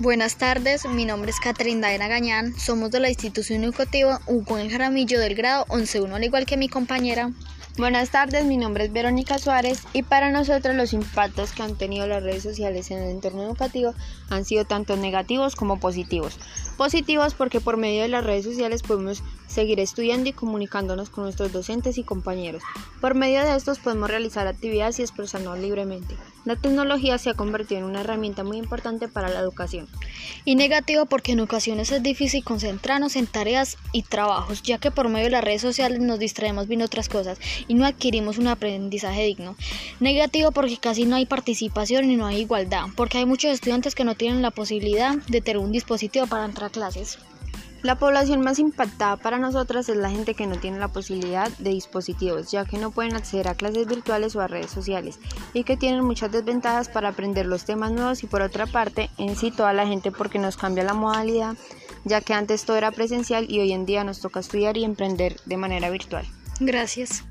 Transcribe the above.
Buenas tardes, mi nombre es Catherine Daina Gañán, somos de la institución educativa Hugo Jaramillo del grado 11.1, al igual que mi compañera. Buenas tardes, mi nombre es Verónica Suárez y para nosotros los impactos que han tenido las redes sociales en el entorno educativo han sido tanto negativos como positivos. Positivos porque por medio de las redes sociales podemos seguir estudiando y comunicándonos con nuestros docentes y compañeros. Por medio de estos podemos realizar actividades y expresarnos libremente. La tecnología se ha convertido en una herramienta muy importante para la educación. Y negativo porque en ocasiones es difícil concentrarnos en tareas y trabajos, ya que por medio de las redes sociales nos distraemos viendo otras cosas y no adquirimos un aprendizaje digno. Negativo porque casi no hay participación y no hay igualdad, porque hay muchos estudiantes que no tienen la posibilidad de tener un dispositivo para entrar a clases. La población más impactada para nosotras es la gente que no tiene la posibilidad de dispositivos, ya que no pueden acceder a clases virtuales o a redes sociales, y que tienen muchas desventajas para aprender los temas nuevos y por otra parte, en sí toda la gente porque nos cambia la modalidad, ya que antes todo era presencial y hoy en día nos toca estudiar y emprender de manera virtual. Gracias.